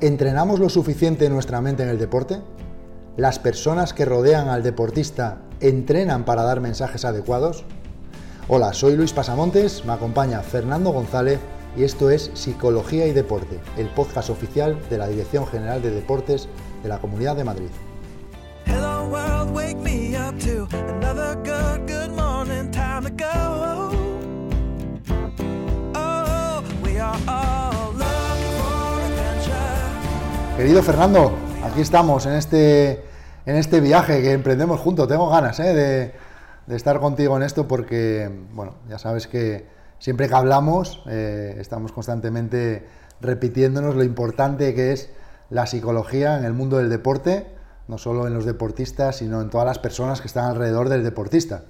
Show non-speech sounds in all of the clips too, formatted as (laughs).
¿Entrenamos lo suficiente nuestra mente en el deporte? ¿Las personas que rodean al deportista entrenan para dar mensajes adecuados? Hola, soy Luis Pasamontes, me acompaña Fernando González y esto es Psicología y Deporte, el podcast oficial de la Dirección General de Deportes de la Comunidad de Madrid. Querido Fernando, aquí estamos en este, en este viaje que emprendemos juntos. Tengo ganas ¿eh? de, estar contigo en esto porque, bueno, ya sabes que siempre que hablamos eh, estamos constantemente repitiéndonos lo importante que es la psicología en el mundo del deporte, no solo en los deportistas, sino en todas las personas que están alrededor del deportista.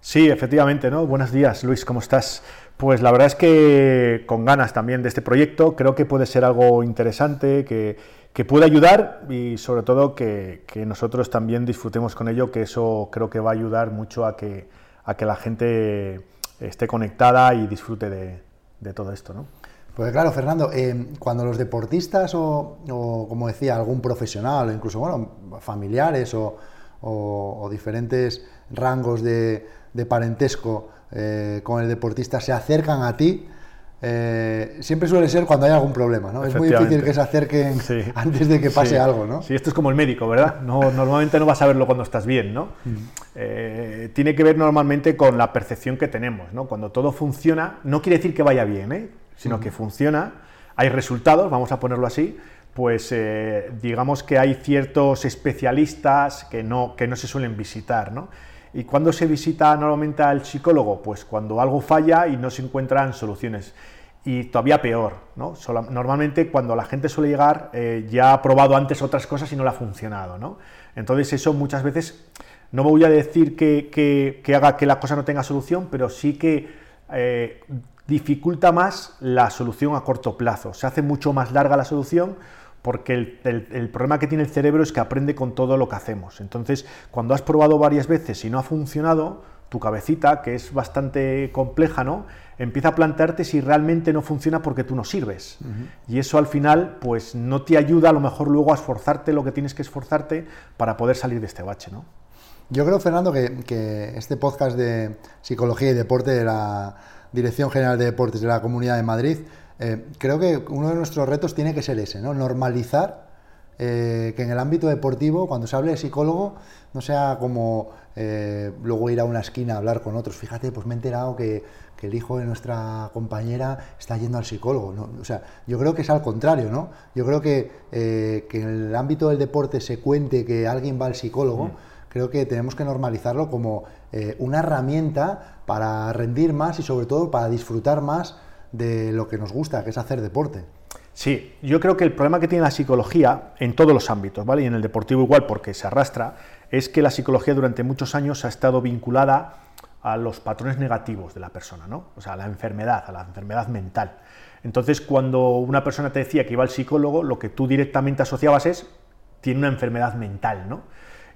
Sí, efectivamente, ¿no? Buenos días, Luis, ¿cómo estás? Pues la verdad es que con ganas también de este proyecto, creo que puede ser algo interesante, que, que puede ayudar y sobre todo que, nosotros también disfrutemos con ello, que eso creo que va a ayudar mucho a que, a que la gente esté conectada y disfrute de, todo esto, ¿no? Pues claro, Fernando, eh, cuando los deportistas o, como decía, algún profesional o incluso, bueno, familiares o diferentes rangos de, de parentesco eh, con el deportista se acercan a ti, eh, siempre suele ser cuando hay algún problema, ¿no? Es muy difícil que se acerquen (laughs) antes de que pase algo, ¿no? Sí, esto es como el médico, ¿verdad? No, normalmente no vas a verlo cuando estás bien, ¿no? Mm. Eh, tiene que ver normalmente con la percepción que tenemos, ¿no? Cuando todo funciona, no quiere decir que vaya bien, ¿eh? Sino mm. que funciona, hay resultados, vamos a ponerlo así, pues digamos que hay ciertos especialistas que no, que no se suelen visitar, ¿no? ¿Y cuándo se visita normalmente al psicólogo? Pues cuando algo falla y no se encuentran soluciones. Y todavía peor, ¿no? Normalmente cuando la gente suele llegar eh, ya ha probado antes otras cosas y no le ha funcionado, ¿no? Entonces eso muchas veces, no voy a decir que, haga que la cosa no tenga solución, pero sí que eh, dificulta más la solución a corto plazo. Se hace mucho más larga la solución porque el, problema que tiene el cerebro es que aprende con todo lo que hacemos. Entonces, cuando has probado varias veces y no ha funcionado, tu cabecita, que es bastante compleja, ¿no? empieza a plantearte si realmente no funciona porque tú no sirves. Y eso al final, pues no te ayuda a lo mejor luego a esforzarte lo que tienes que esforzarte para poder salir de este bache, ¿no? Yo creo, Fernando, que, que este podcast de psicología y deporte de la Dirección General de Deportes de la Comunidad de Madrid eh, creo que uno de nuestros retos tiene que ser ese, ¿no? Normalizar eh, que en el ámbito deportivo, cuando se hable de psicólogo, no sea como eh, luego ir a una esquina a hablar con otros. Fíjate, pues me he enterado que, el hijo de nuestra compañera está yendo al psicólogo. O sea, yo creo que es al contrario, ¿no? Yo creo que, que en el ámbito del deporte se cuente que alguien va al psicólogo. Mm. Creo que tenemos que normalizarlo como una herramienta para rendir más y sobre todo para disfrutar más de lo que nos gusta, que es hacer deporte. Sí, yo creo que el problema que tiene la psicología en todos los ámbitos, ¿vale? Y en el deportivo igual, porque se arrastra, es que la psicología durante muchos años ha estado vinculada a los patrones negativos de la persona, ¿no? O sea, a la enfermedad, a la enfermedad mental. Entonces, cuando una persona te decía que iba al psicólogo, lo que tú directamente asociabas es, tiene una enfermedad mental, ¿no?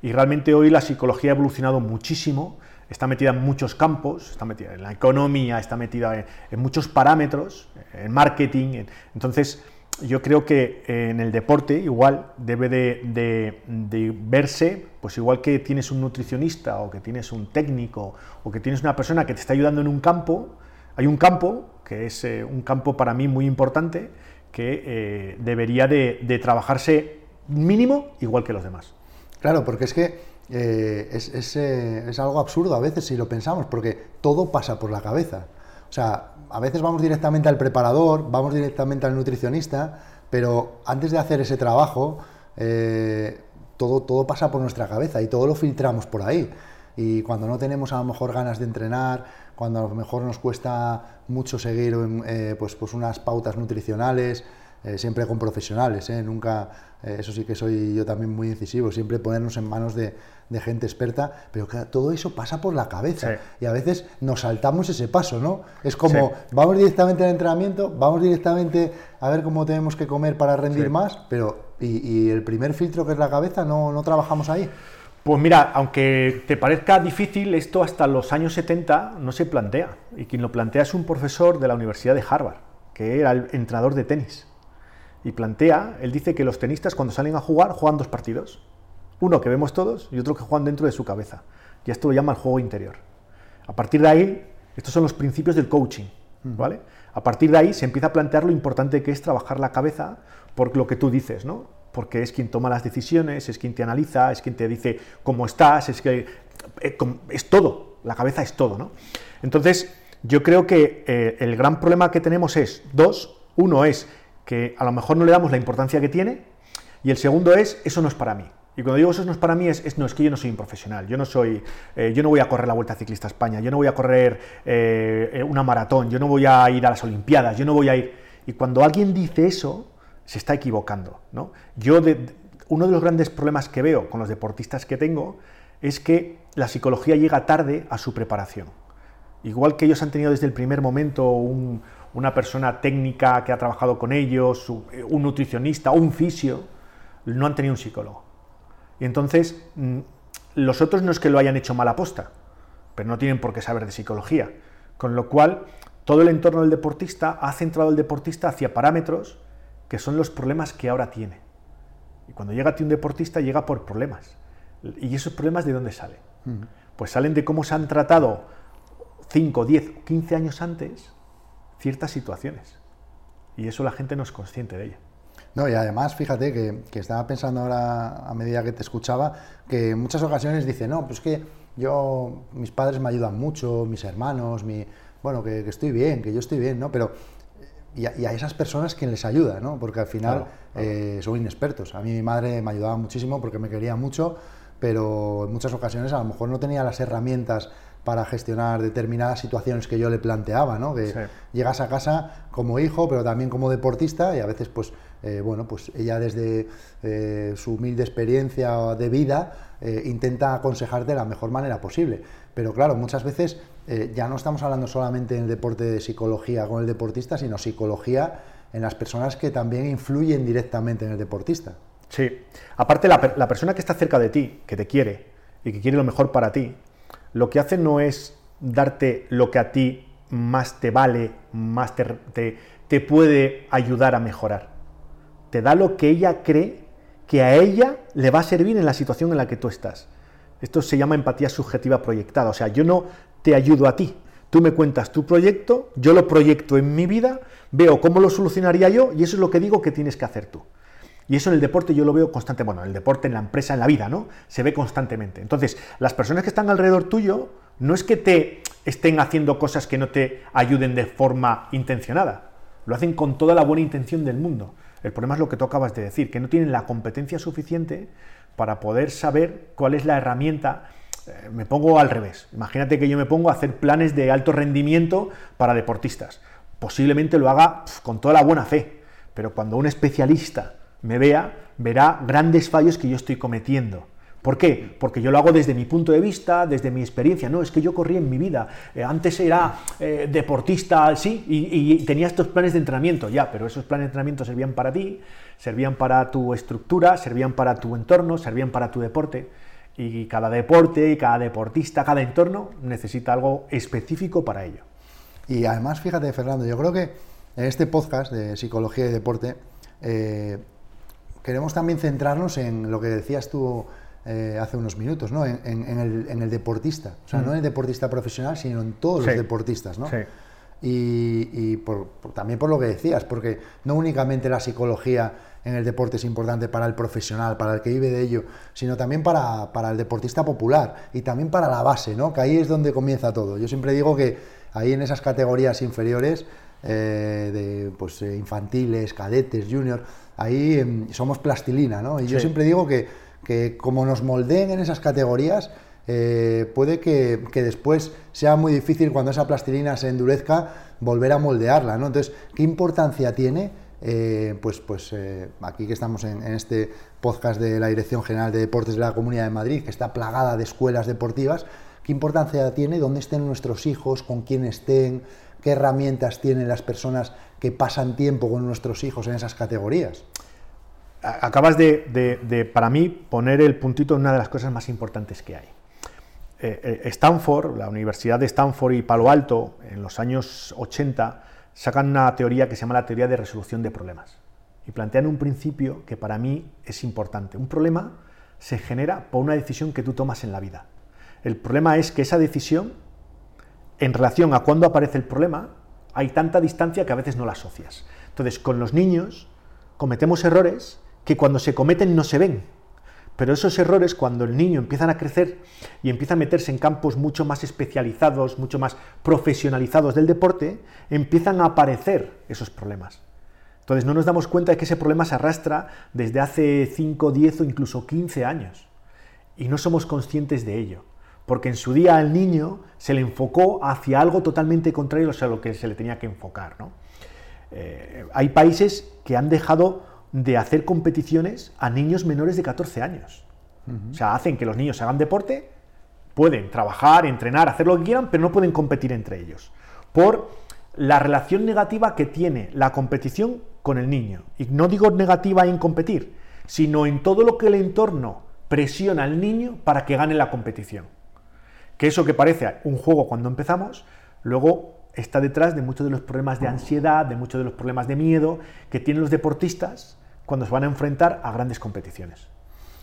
Y realmente hoy la psicología ha evolucionado muchísimo está metida en muchos campos, está metida en la economía, está metida en, muchos parámetros, en marketing. entonces, yo creo que en el deporte igual debe de, verse, pues igual que tienes un nutricionista o que tienes un técnico o que tienes una persona que te está ayudando en un campo, hay un campo que es eh, un campo para mí muy importante que eh, debería de trabajarse mínimo igual que los demás. Claro, porque es que eh, eh, es, algo absurdo a veces si lo pensamos, porque todo pasa por la cabeza. O sea, a veces vamos directamente al preparador, vamos directamente al nutricionista, pero antes de hacer ese trabajo, eh, todo, todo pasa por nuestra cabeza y todo lo filtramos por ahí. Y cuando no tenemos a lo mejor ganas de entrenar, cuando a lo mejor nos cuesta mucho seguir pues, pues unas pautas nutricionales, siempre con profesionales, nunca, eso sí que soy yo también muy incisivo, siempre ponernos en manos de, gente experta, pero que todo eso pasa por la cabeza y a veces nos saltamos ese paso, ¿no? Es como, vamos directamente al entrenamiento, vamos directamente a ver cómo tenemos que comer para rendir más, pero y, el primer filtro que es la cabeza, no, no trabajamos ahí. Pues mira, aunque te parezca difícil, esto hasta los años 70 no se plantea. Y quien lo plantea es un profesor de la Universidad de Harvard, que era el entrenador de tenis. Y plantea, él dice que los tenistas cuando salen a jugar juegan dos partidos. Uno que vemos todos y otro que juegan dentro de su cabeza. Y esto lo llama el juego interior. A partir de ahí, estos son los principios del coaching, ¿vale? A partir de ahí se empieza a plantear lo importante que es trabajar la cabeza por lo que tú dices, ¿no? Porque es quien toma las decisiones, es quien te analiza, es quien te dice cómo estás, es que eh, es todo, la cabeza es todo, ¿no? Entonces, yo creo que eh, el gran problema que tenemos es dos. Uno es que a lo mejor no le damos la importancia que tiene y el segundo es, eso no es para mí. Y cuando digo eso no es para mí, es, no, es que yo no soy un profesional, yo no soy, eh, yo no voy a correr la Vuelta Ciclista España, yo no voy a correr eh, una maratón, yo no voy a ir a las Olimpiadas, yo no voy a ir... Y cuando alguien dice eso, se está equivocando. ¿no? Yo, uno de los grandes problemas que veo con los deportistas que tengo es que la psicología llega tarde a su preparación. Igual que ellos han tenido desde el primer momento una persona técnica que ha trabajado con ellos, un nutricionista, un fisio, no han tenido un psicólogo. Y entonces, mm, los otros no es que lo hayan hecho mal aposta, pero no tienen por qué saber de psicología. Con lo cual, todo el entorno del deportista ha centrado al deportista hacia parámetros que son los problemas que ahora tiene. Y cuando llega a ti un deportista, llega por problemas. ¿Y esos problemas de dónde salen? Pues salen de cómo se han tratado 5, 10, 15 años antes ciertas situaciones. Y eso la gente no es consciente de ello. No, y además, fíjate que, estaba pensando ahora, a medida que te escuchaba, que en muchas ocasiones dice, no, pues que yo, mis padres me ayudan mucho, mis hermanos, mi, bueno, que, estoy bien, que yo estoy bien, ¿no? Pero, y a, esas personas quien les ayuda, ¿no? Porque al final eh, son inexpertos. A mí mi madre me ayudaba muchísimo porque me quería mucho, pero en muchas ocasiones a lo mejor no tenía las herramientas para gestionar determinadas situaciones que yo le planteaba, ¿no? Que llegas a casa como hijo, pero también como deportista y a veces, pues, eh, bueno, pues ella desde eh, su humilde experiencia de vida eh, intenta aconsejarte de la mejor manera posible. Pero claro, muchas veces ya no estamos hablando solamente en el deporte de psicología con el deportista, sino psicología en las personas que también influyen directamente en el deportista. Sí, aparte la, la persona que está cerca de ti, que te quiere y que quiere lo mejor para ti, lo que hace no es darte lo que a ti más te vale, más te, te, puede ayudar a mejorar. Te da lo que ella cree que a ella le va a servir en la situación en la que tú estás. Esto se llama empatía subjetiva proyectada. O sea, yo no te ayudo a ti. Tú me cuentas tu proyecto, yo lo proyecto en mi vida, veo cómo lo solucionaría yo y eso es lo que digo que tienes que hacer tú. Y eso en el deporte yo lo veo constante, bueno, en el deporte, en la empresa, en la vida, ¿no? Se ve constantemente. Entonces, las personas que están alrededor tuyo no es que te estén haciendo cosas que no te ayuden de forma intencionada, lo hacen con toda la buena intención del mundo. El problema es lo que tú acabas de decir, que no tienen la competencia suficiente para poder saber cuál es la herramienta. Eh, me pongo al revés. Imagínate que yo me pongo a hacer planes de alto rendimiento para deportistas. Posiblemente lo haga con toda la buena fe, pero cuando un especialista me vea, verá grandes fallos que yo estoy cometiendo. ¿Por qué? Porque yo lo hago desde mi punto de vista, desde mi experiencia. No, es que yo corrí en mi vida. Eh, antes era eh, deportista, sí, y, tenía estos planes de entrenamiento, ya, pero esos planes de entrenamiento servían para ti, servían para tu estructura, servían para tu entorno, servían para tu deporte. Y cada deporte y cada deportista, cada entorno necesita algo específico para ello. Y además, fíjate, Fernando, yo creo que en este podcast de psicología y deporte, eh, queremos también centrarnos en lo que decías tú eh, hace unos minutos, ¿no? En, el, deportista. O sea, no en el mm. deportista profesional, sino en todos los deportistas, ¿no? Sí. Y, también por lo que decías, porque no únicamente la psicología en el deporte es importante para el profesional, para el que vive de ello, sino también para, el deportista popular y también para la base, ¿no? Que ahí es donde comienza todo. Yo siempre digo que ahí en esas categorías inferiores, eh, de pues, eh, infantiles, cadetes, junior, ahí em, somos plastilina, ¿no? Y yo siempre digo que, que, como nos moldeen en esas categorías, eh, puede que, después sea muy difícil cuando esa plastilina se endurezca volver a moldearla, ¿no? Entonces, ¿qué importancia tiene? Eh, pues, pues eh, aquí que estamos en, en, este podcast de la Dirección General de Deportes de la Comunidad de Madrid, que está plagada de escuelas deportivas, ¿qué importancia tiene dónde estén nuestros hijos, con quién estén, qué herramientas tienen las personas que pasan tiempo con nuestros hijos en esas categorías. Acabas de, para mí, poner el puntito en una de las cosas más importantes que hay. Eh, eh, Stanford, la Universidad de Stanford y Palo Alto, en los años 80, sacan una teoría que se llama la teoría de resolución de problemas. y plantean un principio que para mí es importante. Un problema se genera por una decisión que tú tomas en la vida. El problema es que esa decisión, en relación a cuándo aparece el problema, hay tanta distancia que a veces no la asocias. Entonces, con los niños cometemos errores que cuando se cometen no se ven. Pero esos errores, cuando el niño empieza a crecer y empieza a meterse en campos mucho más especializados, mucho más profesionalizados del deporte, empiezan a aparecer esos problemas. Entonces no nos damos cuenta de que ese problema se arrastra desde hace 5, 10 o incluso 15 años. Y no somos conscientes de ello. Porque en su día al niño se le enfocó hacia algo totalmente contrario a lo que se le tenía que enfocar. Eh, hay países que han dejado de hacer competiciones a niños menores de 14 años. O sea, hacen que los niños hagan deporte, pueden trabajar, entrenar, hacer lo que quieran, pero no pueden competir entre ellos. Por la relación negativa que tiene la competición con el niño. Y no digo negativa en competir, sino en todo lo que el entorno presiona al niño para que gane la competición. Que eso que parece un juego cuando empezamos, luego está detrás de muchos de los problemas de ansiedad, de muchos de los problemas de miedo que tienen los deportistas cuando se van a enfrentar a grandes competiciones.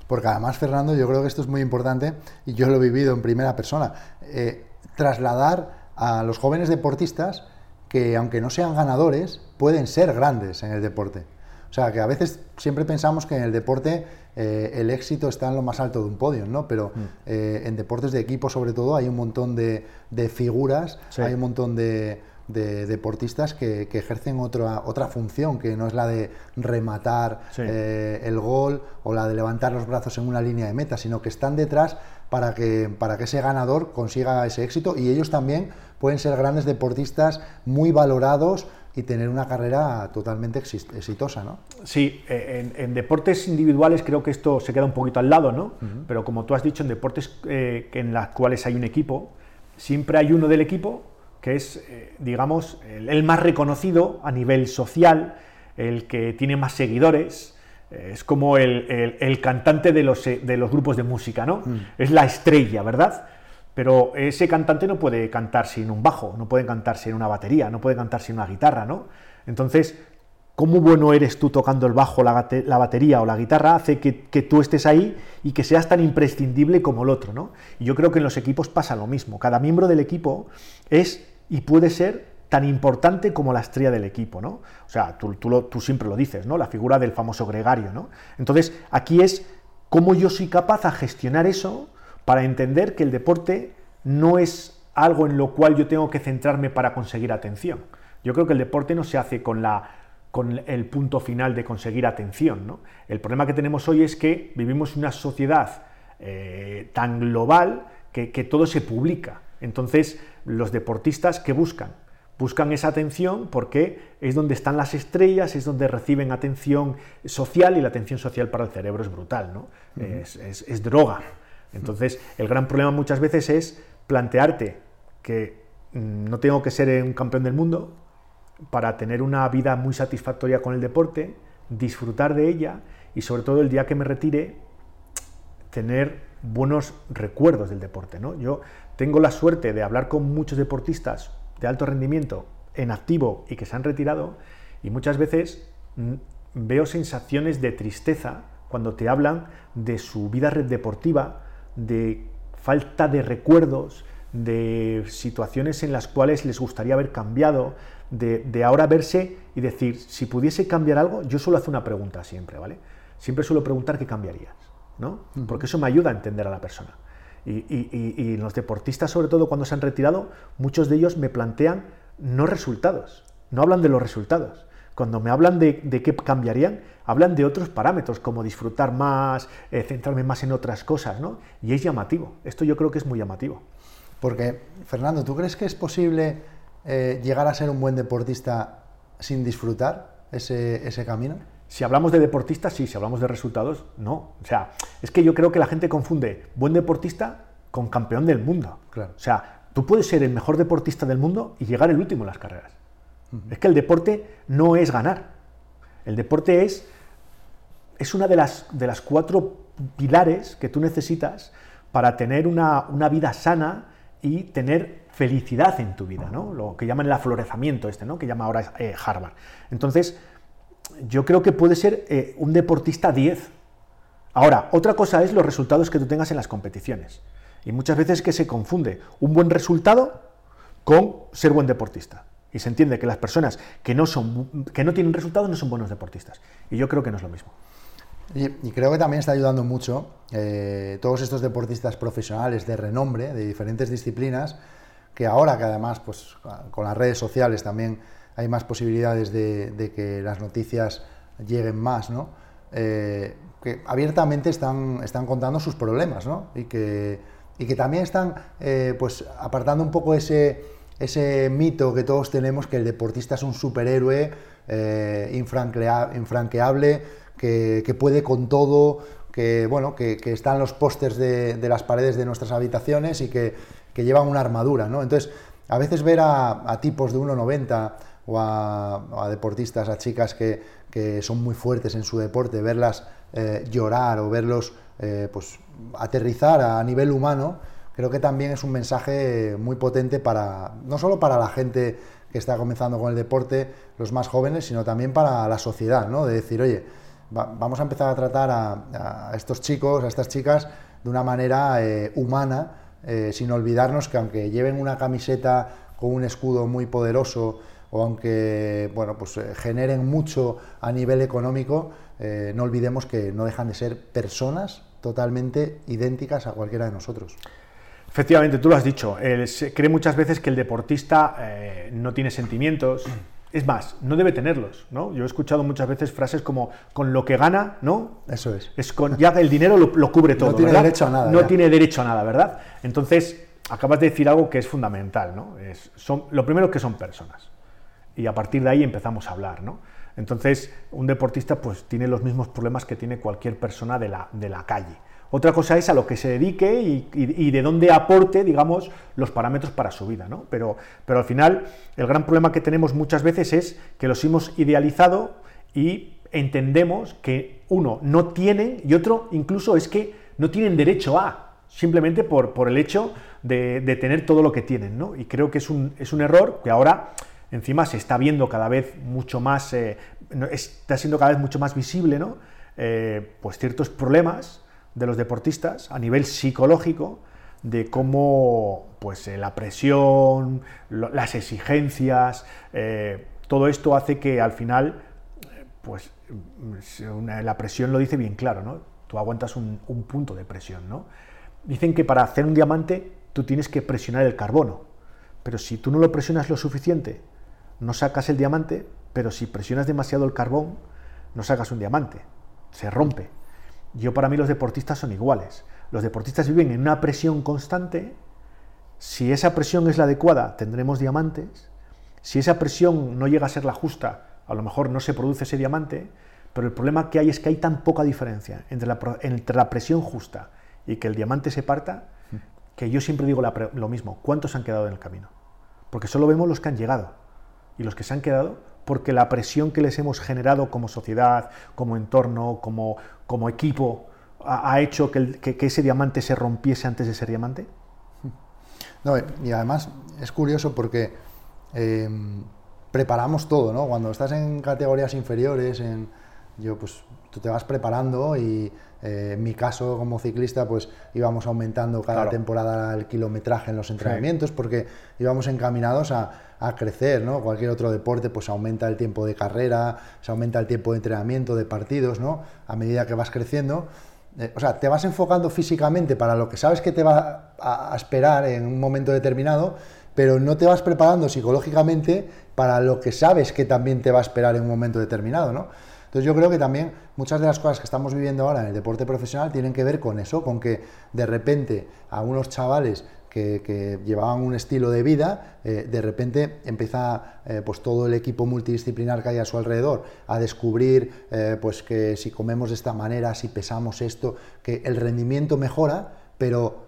Porque además, Fernando, yo creo que esto es muy importante y yo lo he vivido en primera persona. Eh, trasladar a los jóvenes deportistas que aunque no sean ganadores, pueden ser grandes en el deporte. O sea, que a veces siempre pensamos que en el deporte eh, el éxito está en lo más alto de un podio, ¿no? Pero mm. eh, en deportes de equipo, sobre todo, hay un montón de, figuras, hay un montón de, deportistas que, ejercen otra, otra función, que no es la de rematar eh, el gol o la de levantar los brazos en una línea de meta, sino que están detrás para que, para que ese ganador consiga ese éxito y ellos también pueden ser grandes deportistas muy valorados y tener una carrera totalmente exitosa, ¿no? Sí, eh, en, deportes individuales creo que esto se queda un poquito al lado, ¿no? Pero como tú has dicho, en deportes eh, en los cuales hay un equipo, siempre hay uno del equipo que es, eh, digamos, el, más reconocido a nivel social, el que tiene más seguidores, es como el, cantante de los, de los, grupos de música, ¿no? Mm. Es la estrella, ¿verdad? Pero ese cantante no puede cantar sin un bajo, no puede cantar sin una batería, no puede cantar sin una guitarra, ¿no? Entonces, cómo bueno eres tú tocando el bajo, la, batería o la guitarra hace que, tú estés ahí y que seas tan imprescindible como el otro, ¿no? Y yo creo que en los equipos pasa lo mismo. Cada miembro del equipo es y puede ser tan importante como la estrella del equipo, ¿no? O sea, tú, tú, siempre lo dices, ¿no? La figura del famoso gregario, ¿no? Entonces, aquí es cómo yo soy capaz de gestionar eso para entender que el deporte no es algo en lo cual yo tengo que centrarme para conseguir atención. Yo creo que el deporte no se hace con, la, con el punto final de conseguir atención. ¿no? El problema que tenemos hoy es que vivimos en una sociedad eh, tan global que, que todo se publica. Entonces, los deportistas que buscan buscan esa atención porque es donde están las estrellas, es donde reciben atención social y la atención social para el cerebro es brutal, ¿no? es, droga. Entonces, el gran problema muchas veces es plantearte que mm, no tengo que ser un campeón del mundo para tener una vida muy satisfactoria con el deporte, disfrutar de ella y sobre todo el día que me retire, tener buenos recuerdos del deporte. ¿no? Yo tengo la suerte de hablar con muchos deportistas de alto rendimiento en activo y que se han retirado y muchas veces mm, veo sensaciones de tristeza cuando te hablan de su vida deportiva, de falta de recuerdos, de situaciones en las cuales les gustaría haber cambiado, de, ahora verse y decir, si pudiese cambiar algo, yo suelo hacer una pregunta siempre, ¿vale? Siempre suelo preguntar qué cambiarías, ¿no? Porque eso me ayuda a entender a la persona. Y, los deportistas, sobre todo cuando se han retirado, muchos de ellos me plantean no resultados, no hablan de los resultados. Cuando me hablan de, qué cambiarían, hablan de otros parámetros, como disfrutar más, eh, centrarme más en otras cosas, ¿no? Y es llamativo. Esto yo creo que es muy llamativo. Porque, Fernando, ¿tú crees que es posible eh, llegar a ser un buen deportista sin disfrutar ese, ese camino? Si hablamos de deportistas, sí, si hablamos de resultados, no. O sea, es que yo creo que la gente confunde buen deportista con campeón del mundo. Claro. O sea, tú puedes ser el mejor deportista del mundo y llegar el último en las carreras. Es que el deporte no es ganar. El deporte es, es una de las, de las cuatro pilares que tú necesitas para tener una, vida sana y tener felicidad en tu vida, ¿no? Lo que llaman el aflorezamiento este, ¿no? Que llama ahora eh, Harvard. Entonces, yo creo que puede ser eh, un deportista 10. Ahora, otra cosa es los resultados que tú tengas en las competiciones. Y muchas veces que se confunde un buen resultado con ser buen deportista. Y se entiende que las personas que no, son, que no tienen resultados no son buenos deportistas. Y yo creo que no es lo mismo. Y, creo que también está ayudando mucho eh, todos estos deportistas profesionales de renombre, de diferentes disciplinas, que ahora que además pues, con las redes sociales también hay más posibilidades de, que las noticias lleguen más, ¿no? Eh, que abiertamente están, están contando sus problemas, ¿no? Y que, y que también están eh, pues, apartando un poco ese, ese mito que todos tenemos que el deportista es un superhéroe eh, infranqueable, que, puede con todo, que, bueno, que, están los pósters de, las paredes de nuestras habitaciones y que, llevan una armadura. ¿no? Entonces, a veces ver a, tipos de 1,90 o a, deportistas, a chicas que, son muy fuertes en su deporte, verlas eh, llorar o verlos eh, pues, aterrizar a nivel humano, creo que también es un mensaje muy potente para, no solo para la gente que está comenzando con el deporte, los más jóvenes, sino también para la sociedad, ¿no? De decir, oye, vamos a empezar a tratar a, estos chicos, a estas chicas, de una manera eh, humana, eh, sin olvidarnos que aunque lleven una camiseta con un escudo muy poderoso o aunque bueno, pues, eh, generen mucho a nivel económico, no olvidemos que no dejan de ser personas totalmente idénticas a cualquiera de nosotros. Efectivamente, tú lo has dicho. se cree muchas veces que el deportista eh, no tiene sentimientos. Es más, no debe tenerlos, ¿no? Yo he escuchado muchas veces frases como con lo que gana, ¿no? Eso es. Es con ya el dinero lo, cubre todo. No tiene derecho a nada. No tiene derecho a nada, ¿verdad? Entonces, acabas de decir algo que es fundamental, ¿no? Es, son, lo primero que son personas. Y a partir de ahí empezamos a hablar, ¿no? Entonces, un deportista pues tiene los mismos problemas que tiene cualquier persona de la, de la calle otra cosa es a lo que se dedique y, de dónde aporte, digamos, los parámetros para su vida. ¿no? Pero, pero al final, el gran problema que tenemos muchas veces es que los hemos idealizado y entendemos que uno no tienen y otro incluso es que no tienen derecho a, simplemente por, por el hecho de, tener todo lo que tienen. ¿no? Y creo que es un, es un error que ahora encima se está viendo cada vez mucho más, eh, está siendo cada vez mucho más visible, ¿no? Eh, pues ciertos problemas de los deportistas a nivel psicológico de cómo pues, eh, la presión, las exigencias, eh, todo esto hace que al final, pues la presión lo dice bien claro, ¿no? Tú aguantas un, punto de presión, ¿no? Dicen que para hacer un diamante tú tienes que presionar el carbono, pero si tú no lo presionas lo suficiente, no sacas el diamante, pero si presionas demasiado el carbón, no sacas un diamante, se rompe. Yo para mí los deportistas son iguales. Los deportistas viven en una presión constante. Si esa presión es la adecuada, tendremos diamantes. Si esa presión no llega a ser la justa, a lo mejor no se produce ese diamante. Pero el problema que hay es que hay tan poca diferencia entre la, entre la presión justa y que el diamante se parta, que yo siempre digo lo mismo. ¿Cuántos han quedado en el camino? Porque solo vemos los que han llegado. Y los que se han quedado porque la presión que les hemos generado como sociedad, como entorno, como, como equipo, ha, hecho que, ese diamante se rompiese antes de ser diamante? (laughs) No, y además es curioso porque em, preparamos todo, ¿no? Cuando estás en categorías inferiores, en, yo pues tú te vas preparando y eh, en mi caso como ciclista pues íbamos aumentando cada temporada el kilometraje en los entrenamientos porque íbamos encaminados a, a, crecer, ¿no? Cualquier otro deporte pues aumenta el tiempo de carrera, se aumenta el tiempo de entrenamiento, de partidos, ¿no? A medida que vas creciendo. Eh, o sea, te vas enfocando físicamente para lo que sabes que te va a, a esperar en un momento determinado, pero no te vas preparando psicológicamente para lo que sabes que también te va a esperar en un momento determinado, ¿no? Entonces yo creo que también muchas de las cosas que estamos viviendo ahora en el deporte profesional tienen que ver con eso, con que de repente a unos chavales que, llevaban un estilo de vida, eh, de repente empieza eh, pues todo el equipo multidisciplinar que hay a su alrededor a descubrir eh, pues que si comemos de esta manera, si pesamos esto, que el rendimiento mejora, pero,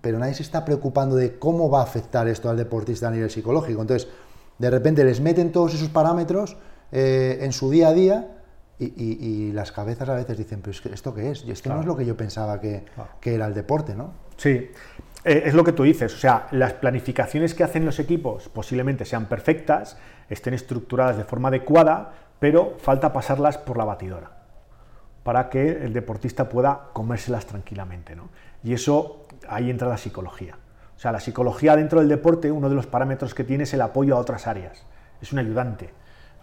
pero nadie se está preocupando de cómo va a afectar esto al deportista a nivel psicológico. Entonces, de repente les meten todos esos parámetros en su día a día y, las cabezas a veces dicen, pero ¿esto qué es? Y esto no es lo que yo pensaba que, era el deporte, ¿no? Sí, eh, es lo que tú dices, o sea, las planificaciones que hacen los equipos posiblemente sean perfectas, estén estructuradas de forma adecuada, pero falta pasarlas por la batidora para que el deportista pueda comérselas tranquilamente. ¿no? Y eso, ahí entra la psicología. O sea, la psicología dentro del deporte, uno de los parámetros que tiene es el apoyo a otras áreas. Es un ayudante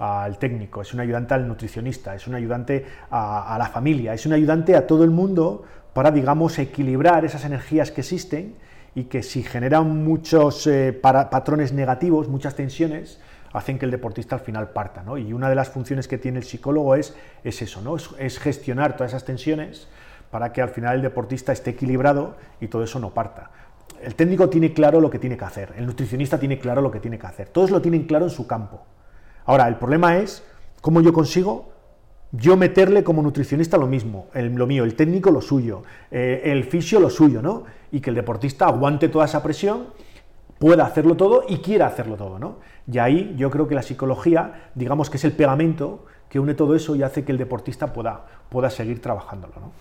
al técnico, es un ayudante al nutricionista, es un ayudante a, la familia, es un ayudante a todo el mundo para, digamos, equilibrar esas energías que existen y que si generan muchos eh, patrones negativos, muchas tensiones, hacen que el deportista al final parta. ¿no? Y una de las funciones que tiene el psicólogo es, es eso, ¿no? es, gestionar todas esas tensiones para que al final el deportista esté equilibrado y todo eso no parta. El técnico tiene claro lo que tiene que hacer, el nutricionista tiene claro lo que tiene que hacer, todos lo tienen claro en su campo. Ahora, el problema es cómo yo consigo yo meterle como nutricionista lo mismo, lo mío, el técnico lo suyo, eh, el fisio lo suyo, ¿no? Y que el deportista aguante toda esa presión, pueda hacerlo todo y quiera hacerlo todo, ¿no? Y ahí yo creo que la psicología, digamos que es el pegamento que une todo eso y hace que el deportista pueda, pueda seguir trabajándolo, ¿no?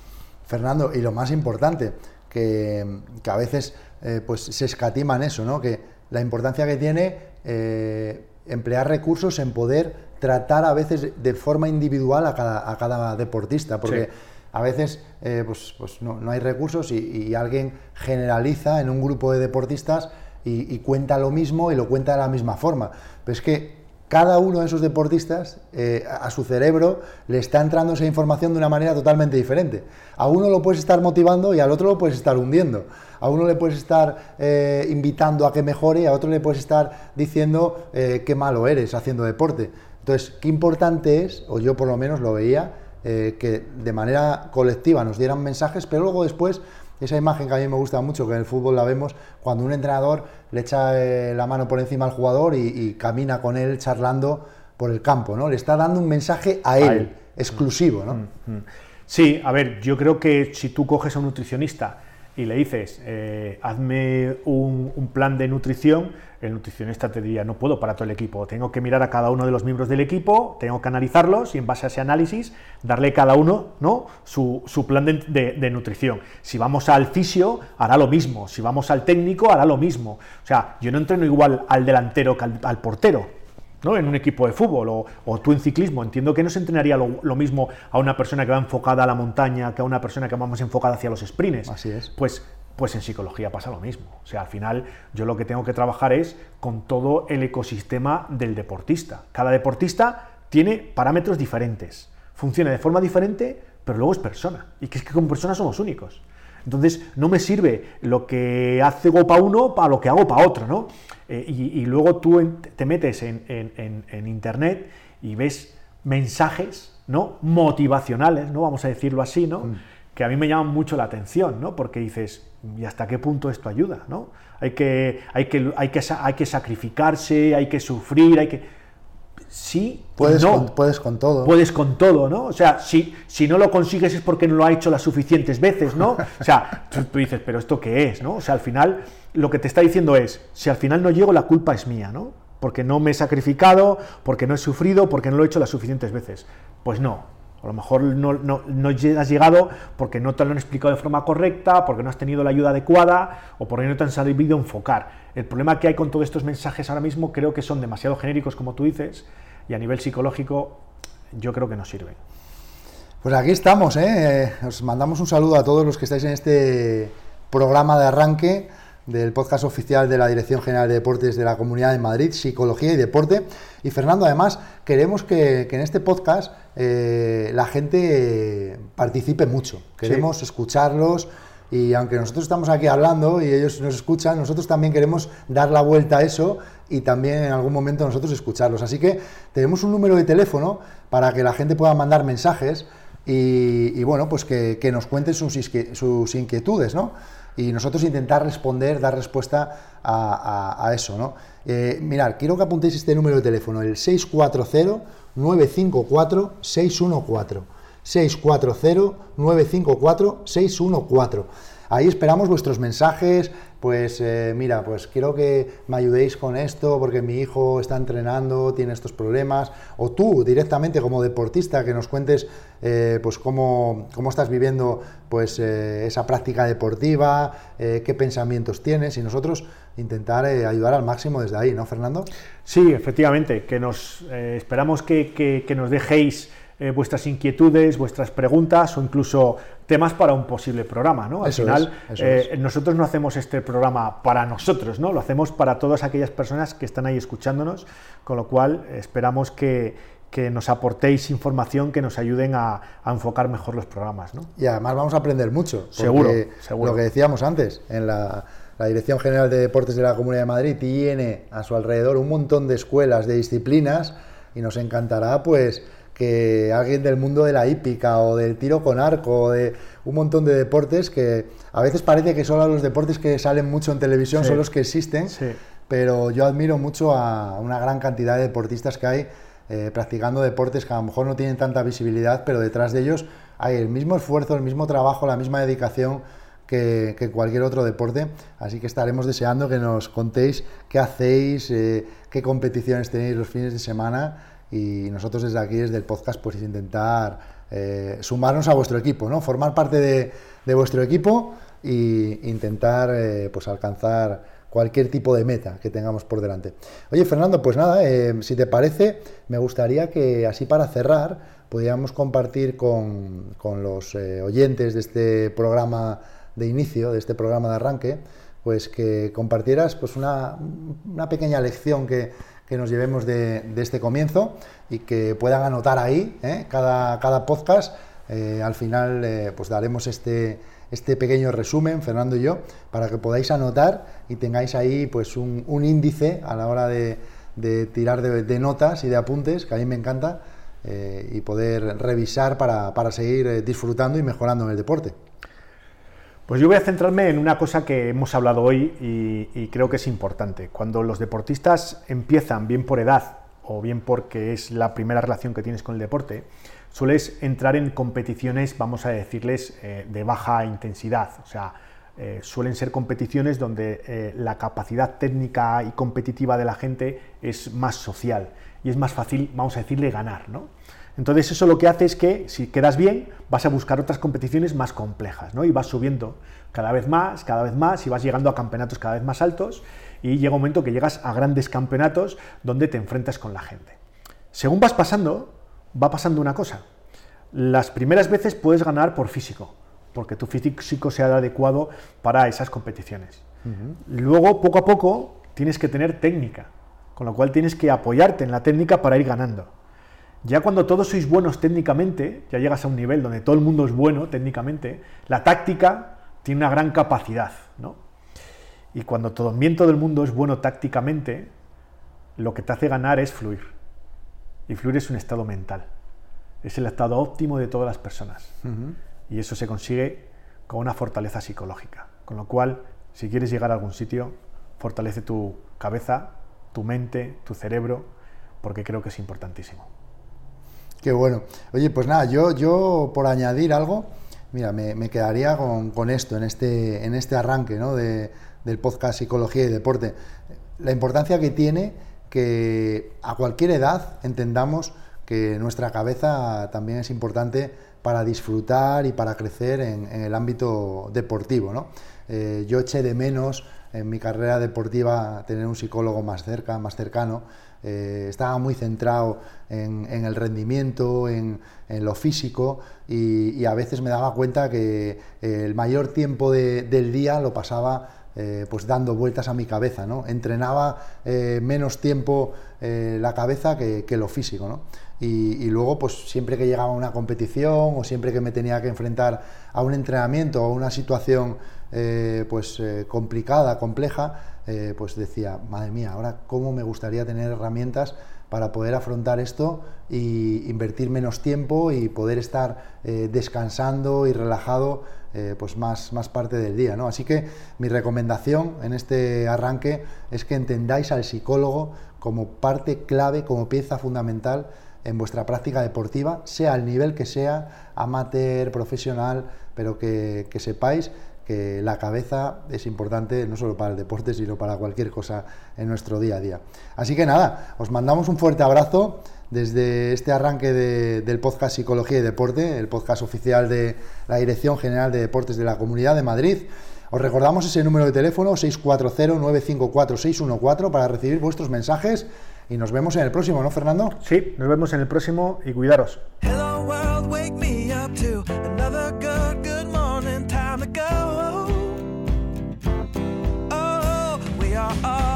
Fernando, y lo más importante, que, a veces eh, pues se escatima en eso, ¿no? Que la importancia que tiene eh, emplear recursos en poder tratar a veces de forma individual a cada, deportista, porque a veces eh, pues, pues no, hay recursos y, alguien generaliza en un grupo de deportistas y, cuenta lo mismo y lo cuenta de la misma forma. Pero es que cada uno de esos deportistas, eh, a su cerebro, le está entrando esa información de una manera totalmente diferente. A uno lo puedes estar motivando y al otro lo puedes estar hundiendo. A uno le puedes estar eh, invitando a que mejore a otro le puedes estar diciendo eh, qué malo eres haciendo deporte. Entonces, qué importante es, o yo por lo menos lo veía, que de manera colectiva nos dieran mensajes, pero luego después esa imagen que a mí me gusta mucho, que en el fútbol la vemos, cuando un entrenador le echa eh, la mano por encima al jugador y, camina con él charlando por el campo, ¿no? Le está dando un mensaje a él, exclusivo, ¿no? Mm, mm. Sí, a ver, yo creo que si tú coges a un nutricionista y le dices, eh, hazme un, plan de nutrición, el nutricionista te diría, no puedo para todo el equipo, tengo que mirar a cada uno de los miembros del equipo, tengo que analizarlos y en base a ese análisis darle cada uno ¿no? su, plan de, nutrición. Si vamos al fisio, hará lo mismo, si vamos al técnico, hará lo mismo. O sea, yo no entreno igual al delantero que al portero, ¿no? en un equipo de fútbol o, tú en ciclismo. Entiendo que no se entrenaría lo, mismo a una persona que va enfocada a la montaña que a una persona que va más enfocada hacia los sprints. Así es. Pues, pues en psicología pasa lo mismo. O sea, al final yo lo que tengo que trabajar es con todo el ecosistema del deportista. Cada deportista tiene parámetros diferentes, funciona de forma diferente, pero luego es persona. Y que es que como personas somos únicos. Entonces, no me sirve lo que hace para uno para lo que hago para otro, ¿no? Eh, y, luego tú te metes en, internet y ves mensajes, ¿no? Motivacionales, ¿no? Vamos a decirlo así, ¿no? Mm. Que a mí me llaman mucho la atención, ¿no? Porque dices, ¿y hasta qué punto esto ayuda, ¿no? Hay que, hay que, hay que, hay que sacrificarse, hay que sufrir, hay que sí, puedes, con, puedes con todo. Puedes con todo, ¿no? O sea, si, si no lo consigues es porque no lo ha hecho las suficientes veces, ¿no? O sea, tú, dices, pero ¿esto qué es, no? O sea, al final lo que te está diciendo es, si al final no llego, la culpa es mía, ¿no? Porque no me he sacrificado, porque no he sufrido, porque no lo he hecho las suficientes veces. Pues no. A lo mejor no, no, no has llegado porque no te lo han explicado de forma correcta, porque no has tenido la ayuda adecuada o porque no te han sabido enfocar. El problema que hay con todos estos mensajes ahora mismo creo que son demasiado genéricos, como tú dices, y a nivel psicológico yo creo que no sirven. Pues aquí estamos, ¿eh? os mandamos un saludo a todos los que estáis en este programa de arranque del podcast oficial de la Dirección General de Deportes de la Comunidad de Madrid, Psicología y Deporte. Y Fernando, además, queremos que, en este podcast eh, la gente participe mucho. Queremos escucharlos y aunque nosotros estamos aquí hablando y ellos nos escuchan, nosotros también queremos dar la vuelta a eso y también en algún momento nosotros escucharlos. Así que tenemos un número de teléfono para que la gente pueda mandar mensajes y, bueno, pues que, nos cuenten sus, sus, inquietudes, ¿no? Y nosotros intentar responder, dar respuesta a, eso, ¿no? Eh, mirad, quiero que apuntéis este número de teléfono, el 640-954-614. 640-954-614. Ahí esperamos vuestros mensajes, pues eh, mira, pues quiero que me ayudéis con esto porque mi hijo está entrenando, tiene estos problemas, o tú directamente como deportista que nos cuentes eh, pues cómo, cómo, estás viviendo pues eh, esa práctica deportiva, qué pensamientos tienes. Y nosotros intentar ayudar al máximo desde ahí, ¿no, Fernando? Sí, efectivamente, que nos esperamos que, que nos dejéis eh, vuestras inquietudes, vuestras preguntas o incluso temas para un posible programa. ¿no? Al final, eh, nosotros no hacemos este programa para nosotros, ¿no? lo hacemos para todas aquellas personas que están ahí escuchándonos, con lo cual esperamos que, nos aportéis información que nos ayuden a, enfocar mejor los programas. ¿no? Y además vamos a aprender mucho. Seguro, seguro. Lo que decíamos antes, en la, la, Dirección General de Deportes de la Comunidad de Madrid tiene a su alrededor un montón de escuelas, de disciplinas, y nos encantará pues que alguien del mundo de la hípica o del tiro con arco o de un montón de deportes que a veces parece que solo los deportes que salen mucho en televisión son los que existen, pero yo admiro mucho a una gran cantidad de deportistas que hay eh, practicando deportes que a lo mejor no tienen tanta visibilidad, pero detrás de ellos hay el mismo esfuerzo, el mismo trabajo, la misma dedicación que, cualquier otro deporte. Así que estaremos deseando que nos contéis qué hacéis, eh, qué competiciones tenéis los fines de semana y nosotros desde aquí, desde el podcast, pues intentar eh, sumarnos a vuestro equipo, ¿no? Formar parte de, vuestro equipo e intentar eh, pues alcanzar cualquier tipo de meta que tengamos por delante. Oye, Fernando, pues nada, eh, si te parece, me gustaría que así para cerrar pudiéramos compartir con, con los oyentes de este programa de inicio, de este programa de arranque, pues que compartieras pues una, una pequeña lección que, que nos llevemos de, este comienzo y que puedan anotar ahí ¿eh? cada, cada, podcast. Eh, al final eh, pues daremos este, este pequeño resumen, Fernando y yo, para que podáis anotar y tengáis ahí pues un, índice a la hora de, tirar de, notas y de apuntes, que a mí me encanta, y poder revisar para, para seguir disfrutando y mejorando en el deporte. Pues yo voy a centrarme en una cosa que hemos hablado hoy y, creo que es importante. Cuando los deportistas empiezan, bien por edad o bien porque es la primera relación que tienes con el deporte, sueles entrar en competiciones, vamos a decirles, eh, de baja intensidad. O sea, eh, suelen ser competiciones donde eh, la capacidad técnica y competitiva de la gente es más social y es más fácil, vamos a decirle, ganar. ¿no? Entonces eso lo que hace es que si quedas bien, vas a buscar otras competiciones más complejas, ¿no? Y vas subiendo cada vez más, cada vez más, y vas llegando a campeonatos cada vez más altos, y llega un momento que llegas a grandes campeonatos donde te enfrentas con la gente. Según vas pasando, va pasando una cosa. Las primeras veces puedes ganar por físico, porque tu físico se ha adecuado para esas competiciones. Luego, poco a poco, tienes que tener técnica, con lo cual tienes que apoyarte en la técnica para ir ganando. Ya cuando todos sois buenos técnicamente, ya llegas a un nivel donde todo el mundo es bueno técnicamente, la táctica tiene una gran capacidad, ¿no? Y cuando todo, el mundo es bueno tácticamente, lo que te hace ganar es fluir. Y fluir es un estado mental. Es el estado óptimo de todas las personas. Y eso se consigue con una fortaleza psicológica. Con lo cual, si quieres llegar a algún sitio, fortalece tu cabeza, tu mente, tu cerebro, porque creo que es importantísimo. Qué bueno. Oye, pues nada, yo, yo por añadir algo, mira, me, quedaría con, esto, en este, en este arranque ¿no? de, del podcast Psicología y Deporte. La importancia que tiene que a cualquier edad entendamos que nuestra cabeza también es importante para disfrutar y para crecer en, el ámbito deportivo. ¿no? Eh, yo eché de menos en mi carrera deportiva tener un psicólogo más cerca, más cercano, eh, estaba muy centrado en, el rendimiento, en, lo físico y, a veces me daba cuenta que eh, el mayor tiempo del día lo pasaba eh, pues dando vueltas a mi cabeza, ¿no? Entrenaba menos tiempo la cabeza que, lo físico, Y, luego, pues siempre que llegaba a una competición o siempre que me tenía que enfrentar a un entrenamiento o a una situación pues complicada, compleja, eh, pues decía, madre mía, ahora cómo me gustaría tener herramientas para poder afrontar esto y invertir menos tiempo y poder estar eh, descansando y relajado eh, pues más, más parte del día. ¿no? Así que mi recomendación en este arranque es que entendáis al psicólogo como parte clave, como pieza fundamental en vuestra práctica deportiva, sea el nivel que sea, amateur, profesional, pero que sepáis que la cabeza es importante no solo para el deporte, sino para cualquier cosa en nuestro día a día. Así que nada, os mandamos un fuerte abrazo desde este arranque del podcast Psicología y Deporte, el podcast oficial de la Dirección General de Deportes de la Comunidad de Madrid. Os recordamos ese número de teléfono 640-954-614 para recibir vuestros mensajes y nos vemos en el próximo, ¿no, Fernando? Sí, nos vemos en el próximo y cuidaros. are.